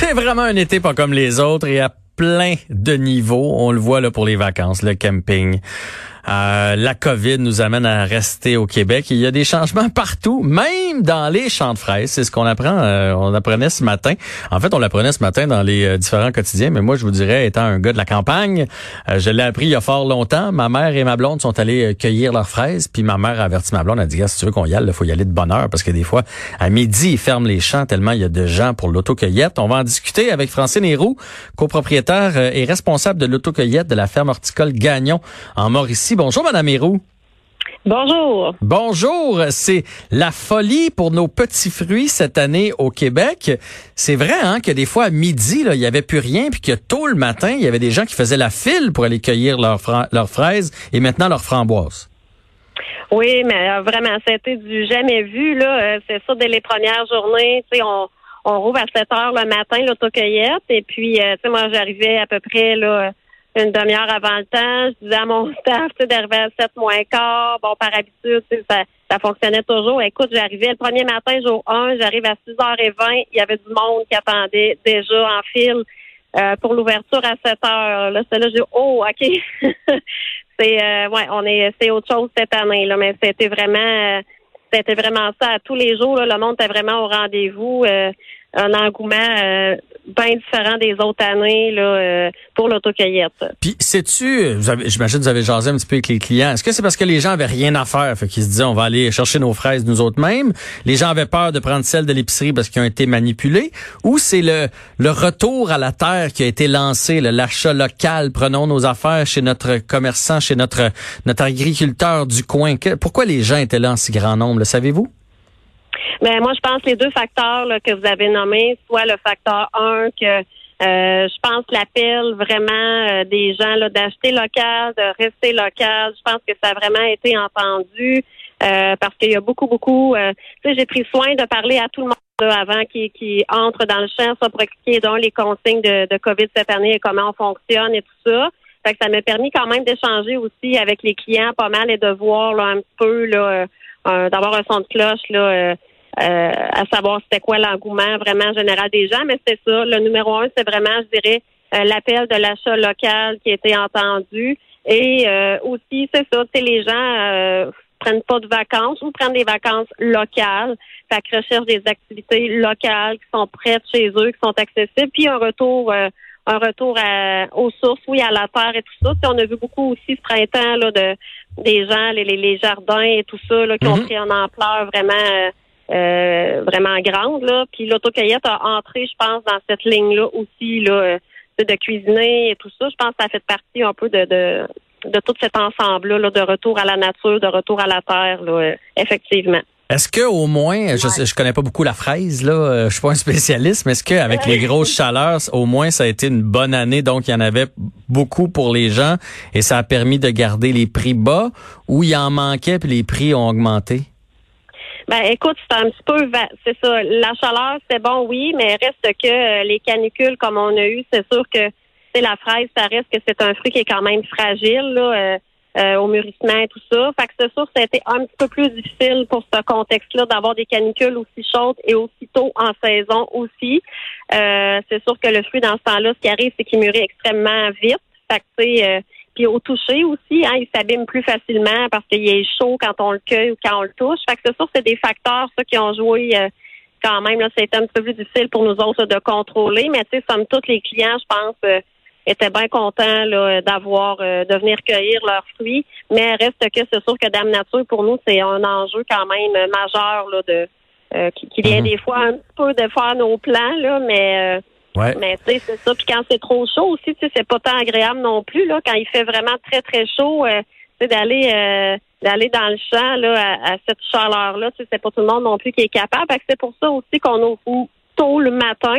C'est vraiment un été pas comme les autres et à plein de niveaux. On le voit là pour les vacances, le camping. Euh, la COVID nous amène à rester au Québec. Il y a des changements partout, même dans les champs de fraises. C'est ce qu'on apprend. Euh, on apprenait ce matin. En fait, on l'apprenait ce matin dans les euh, différents quotidiens. Mais moi, je vous dirais, étant un gars de la campagne, je l'ai appris il y a fort longtemps. Ma mère et ma blonde sont allées cueillir leurs fraises. Puis ma mère a averti ma blonde. Elle a dit, si tu veux qu'on y aille, il faut y aller de bonne heure parce que des fois, à midi, ils ferment les champs tellement il y a de gens pour l'autocueillette. On va en discuter avec Francine Héroux, copropriétaire et responsable de l'autocueillette de la ferme horticole Gagnon en Mauricie. Bonjour, Madame Héroux. Bonjour. Bonjour. C'est la folie pour nos petits fruits cette année au Québec. C'est vrai hein, que des fois à midi, là, il y avait plus rien, puis que tôt le matin, il y avait des gens qui faisaient la file pour aller cueillir leurs, fraises et maintenant leurs framboises. Oui, mais euh, vraiment, c'était du jamais vu. Là, euh, c'est ça dès les premières journées. on, on rouvre à 7 heures le matin l'autocueillette, et puis, euh, tu sais, moi, j'arrivais à peu près là une demi-heure avant le temps. Je disais à mon staff d'arriver à 7 moins quart. Bon, par habitude, ça, ça fonctionnait toujours. Écoute, j'arrivais le premier matin, jour 1, j'arrive à 6h20. Il y avait du monde qui attendait déjà en file euh, pour l'ouverture à 7 h Là, c'est là, j'ai oh, OK. c'est euh, ouais, on est c'est autre chose cette année, là, mais c'était vraiment euh, c'était vraiment ça. À tous les jours, là, le monde était vraiment au rendez-vous. Euh, un engouement euh, bien différent des autres années là, euh, pour l'autocueillette. Puis, sais-tu, j'imagine que vous avez jasé un petit peu avec les clients, est-ce que c'est parce que les gens avaient rien à faire, fait qu'ils se disaient on va aller chercher nos fraises nous autres mêmes, les gens avaient peur de prendre celles de l'épicerie parce qu'ils ont été manipulés, ou c'est le, le retour à la terre qui a été lancé, l'achat local, prenons nos affaires chez notre commerçant, chez notre, notre agriculteur du coin. pourquoi les gens étaient là en si grand nombre, savez-vous? Mais moi, je pense les deux facteurs que vous avez nommés, soit le facteur 1 que euh, je pense l'appel vraiment euh, des gens là, d'acheter local, de rester local. Je pense que ça a vraiment été entendu euh, parce qu'il y a beaucoup, beaucoup. tu sais, j'ai pris soin de parler à tout le monde avant qui, qui entre dans le champ, ça pour expliquer donc les consignes de, de COVID cette année et comment on fonctionne et tout ça. Fait que ça m'a permis quand même d'échanger aussi avec les clients pas mal et de voir là, un petit peu là, d'avoir un son de cloche là euh, à savoir c'était quoi l'engouement vraiment général des gens, mais c'est ça. Le numéro un, c'est vraiment, je dirais, euh, l'appel de l'achat local qui a été entendu. Et euh, aussi, c'est ça, les gens prennent pas de vacances ou prennent des vacances locales. Fait que recherchent des activités locales qui sont prêtes chez eux, qui sont accessibles, puis un retour un retour aux sources, oui, à la terre et tout ça. on a vu beaucoup aussi ce printemps là, de des gens, les, les, jardins et tout ça là, qui ont mm-hmm. pris en ampleur vraiment euh, vraiment grande. Là. Puis l'autocueillette a entré, je pense, dans cette ligne-là aussi, là, euh, de cuisiner et tout ça. Je pense que ça fait partie un peu de, de, de tout cet ensemble-là, de retour à la nature, de retour à la terre, là, euh, effectivement. Est-ce que au moins, je je connais pas beaucoup la fraise là, je suis pas un spécialiste, mais est-ce qu'avec les grosses chaleurs, au moins ça a été une bonne année, donc il y en avait beaucoup pour les gens et ça a permis de garder les prix bas ou il en manquait puis les prix ont augmenté? Ben, écoute, c'est un petit peu, c'est ça. La chaleur, c'est bon, oui, mais reste que euh, les canicules comme on a eu, c'est sûr que c'est la fraise, ça reste que c'est un fruit qui est quand même fragile là, euh, euh, au mûrissement et tout ça. Fait que c'est sûr ça a été un petit peu plus difficile pour ce contexte-là d'avoir des canicules aussi chaudes et aussi tôt en saison aussi. c'est sûr que le fruit dans ce temps-là, ce qui arrive, c'est qu'il mûrit extrêmement vite. Fait que c'est puis au toucher aussi, hein, il s'abîme plus facilement parce qu'il est chaud quand on le cueille ou quand on le touche. Fait que c'est sûr, c'est des facteurs ça, qui ont joué euh, quand même. Là, c'est un peu plus difficile pour nous autres de contrôler. Mais tu sais, somme toute, les clients, je pense, euh, étaient bien contents là, d'avoir euh, de venir cueillir leurs fruits. Mais reste que c'est sûr que Dame Nature, pour nous, c'est un enjeu quand même majeur là, de qui, vient mm-hmm. des fois un peu de faire nos plans, là, mais mais tu sais, c'est ça. Puis quand c'est trop chaud aussi, tu sais, c'est pas tant agréable non plus. Là, quand il fait vraiment très, très chaud, euh, tu sais, d'aller euh, d'aller dans le champ là, à, cette chaleur-là, tu sais, c'est pas tout le monde non plus qui est capable. c'est pour ça aussi qu'on ouvre tôt le matin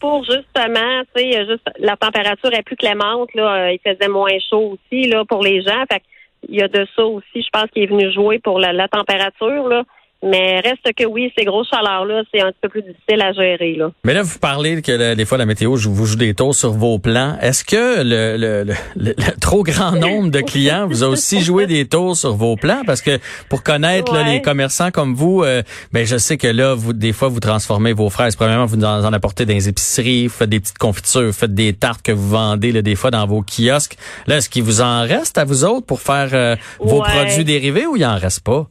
pour justement, tu sais, juste la température est plus clémente. Là, euh, il faisait moins chaud aussi là pour les gens. Fait il y a de ça aussi, je pense, qui est venu jouer pour la, température. Là. Mais reste que oui, ces grosses chaleurs-là, c'est un petit peu plus difficile à gérer. Là. Mais là, vous parlez que des fois la météo vous joue des tours sur vos plans. Est-ce que le, le, le, trop grand nombre de clients vous a aussi joué des tours sur vos plans? Parce que pour connaître les commerçants comme vous, euh, ben je sais que là, vous des fois, vous transformez vos fraises. Premièrement, vous en, en apportez dans les épiceries, vous faites des petites confitures, vous faites des tartes que vous vendez là, des fois dans vos kiosques. Là, est-ce qu'il vous en reste à vous autres pour faire euh, vos produits dérivés ou il en reste pas?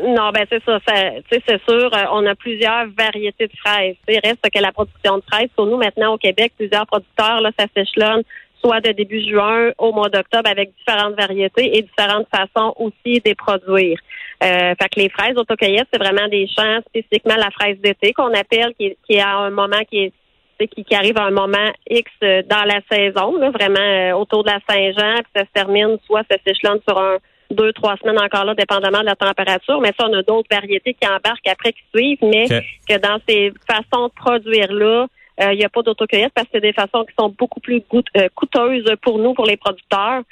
Non, ben c'est ça. c'est sûr, euh, on a plusieurs variétés de fraises. Il reste que la production de fraises. Pour nous, maintenant, au Québec, plusieurs producteurs, là, ça s'échelonne soit de début juin au mois d'octobre avec différentes variétés et différentes façons aussi de produire. Euh, fait que les fraises autocueillettes, c'est vraiment des champs spécifiquement la fraise d'été qu'on appelle, qui, qui est à un moment qui est qui, qui, arrive à un moment X euh, dans la saison, là, vraiment autour de la Saint-Jean, puis ça se termine, soit ça s'échelonne sur un deux, trois semaines encore là, dépendamment de la température. Mais ça, on a d'autres variétés qui embarquent après qui suivent, mais que dans ces façons de produire-là, euh, il n'y a pas d'autocueillette parce que c'est des façons qui sont beaucoup plus euh, coûteuses pour nous, pour les producteurs.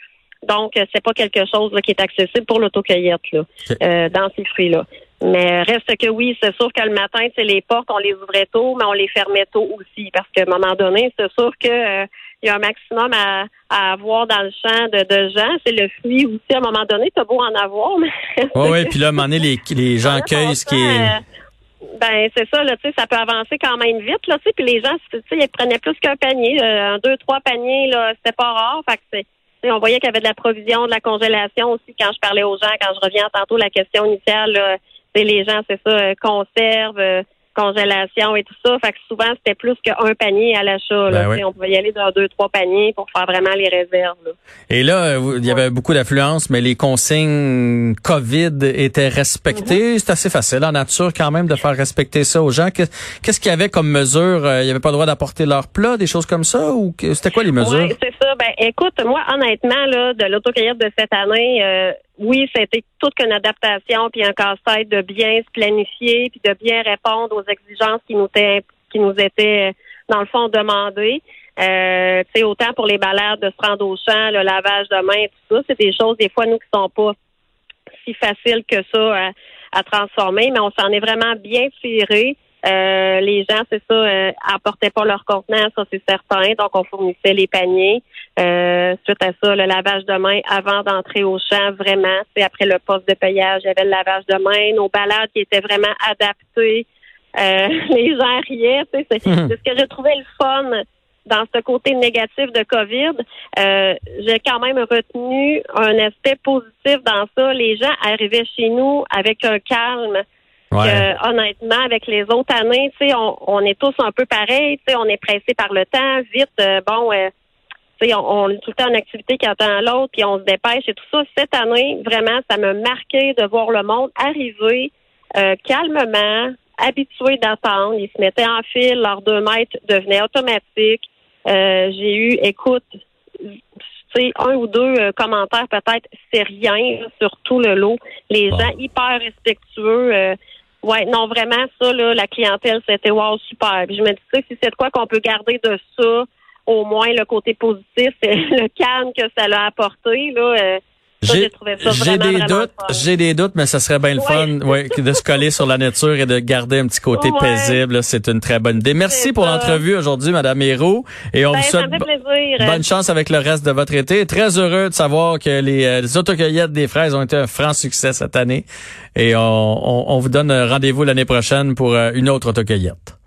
Donc, euh, c'est pas quelque chose qui est accessible pour l'autocueillette là, dans ces fruits-là. Mais reste que oui, c'est sûr que le matin, c'est les portes, on les ouvrait tôt, mais on les fermait tôt aussi. Parce qu'à un moment donné, c'est sûr que il y a un maximum à, à avoir dans le champ de, de gens. C'est le fruit aussi, à un moment donné, t'as beau en avoir, mais... Oui, oui, puis là, à un moment donné, les, les gens cueillent ce qui est... Euh, ben c'est ça, là, tu sais, ça peut avancer quand même vite, là, tu sais, puis les gens, tu sais, ils prenaient plus qu'un panier, euh, un, deux, trois paniers, là, c'était pas rare, fait que c'est, on voyait qu'il y avait de la provision, de la congélation aussi quand je parlais aux gens, quand je reviens tantôt la question initiale, là, les gens, c'est ça, euh, conservent, congélation et tout ça. Fait que souvent, c'était plus qu'un panier à l'achat. Ben On pouvait y aller dans deux, trois paniers pour faire vraiment les réserves. Et là, il y avait beaucoup d'affluence, mais les consignes COVID étaient respectées. Mm-hmm. C'est assez facile en nature quand même de faire respecter ça aux gens. Qu'est-ce qu'il y avait comme mesure? Euh, il n'y avait pas le droit d'apporter leur plat, des choses comme ça? Ou c'était quoi les mesures? Oui, c'est ça. Ben, écoute, moi, honnêtement, là, de l'autocueillette de cette année, euh, oui, c'était toute qu'une adaptation puis un casse-tête de bien se planifier puis de bien répondre aux exigences qui nous étaient qui nous étaient dans le fond demandées. Euh, autant pour les balades de se rendre au champ, le lavage de main, tout ça, c'est des choses des fois nous qui sont pas si faciles que ça à, transformer, mais on s'en est vraiment bien tiré. Euh, les gens, c'est ça, euh, apportaient pas leur contenant, ça c'est certain. Donc, on fournissait les paniers. Euh, suite à ça, le lavage de main avant d'entrer au champ, vraiment, c'est après le poste de payage, il y avait le lavage de main, nos balades qui étaient vraiment adaptées. Euh, les gens riaient. C'est, c'est ce que j'ai trouvé le fun dans ce côté négatif de COVID. Euh, j'ai quand même retenu un aspect positif dans ça. Les gens arrivaient chez nous avec un calme honnêtement, avec les autres années, tu sais, on, on, est tous un peu pareils, tu sais, on est pressé par le temps, vite, euh, bon, euh, on, on, est tout le temps en activité qui attend l'autre, puis on se dépêche et tout ça. Cette année, vraiment, ça m'a marqué de voir le monde arriver euh, calmement, habitué d'attendre. Ils se mettaient en file, leurs deux mètres devenaient automatiques. J'ai eu, écoute, sais, un ou deux commentaires peut-être, c'est rien sur tout le lot. Les gens hyper respectueux. Ouais, non, vraiment, ça, là, la clientèle, c'était wow, super. Puis je me disais, si c'est de quoi qu'on peut garder de ça, au moins le côté positif, c'est le calme que ça l'a apporté, là. J'ai des doutes, j'ai des doutes, mais ça serait bien le fun, ouais, de se coller sur la nature et de garder un petit côté paisible. C'est une très bonne idée. Merci pour l'entrevue aujourd'hui, Madame Hérault, et on ben, vous souhaite bonne chance avec le reste de votre été. Très heureux de savoir que les, euh, les autocueillettes des fraises ont été un franc succès cette année, et on, on vous donne rendez-vous l'année prochaine pour euh, une autre autocueillette.